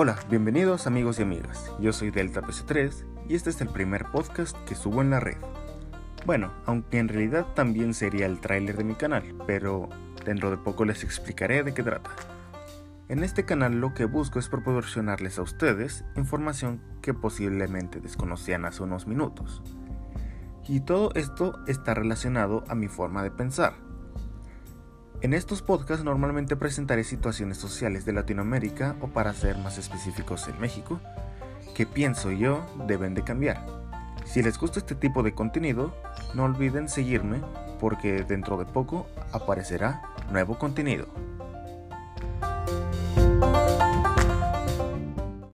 Hola, bienvenidos amigos y amigas. Yo soy Delta PC3 y este es el primer podcast que subo en la red. Bueno, aunque en realidad también sería el tráiler de mi canal, pero dentro de poco les explicaré de qué trata. En este canal lo que busco es proporcionarles a ustedes información que posiblemente desconocían hace unos minutos. Y todo esto está relacionado a mi forma de pensar. En estos podcasts normalmente presentaré situaciones sociales de Latinoamérica o para ser más específicos en México, que pienso yo deben de cambiar. Si les gusta este tipo de contenido, no olviden seguirme porque dentro de poco aparecerá nuevo contenido.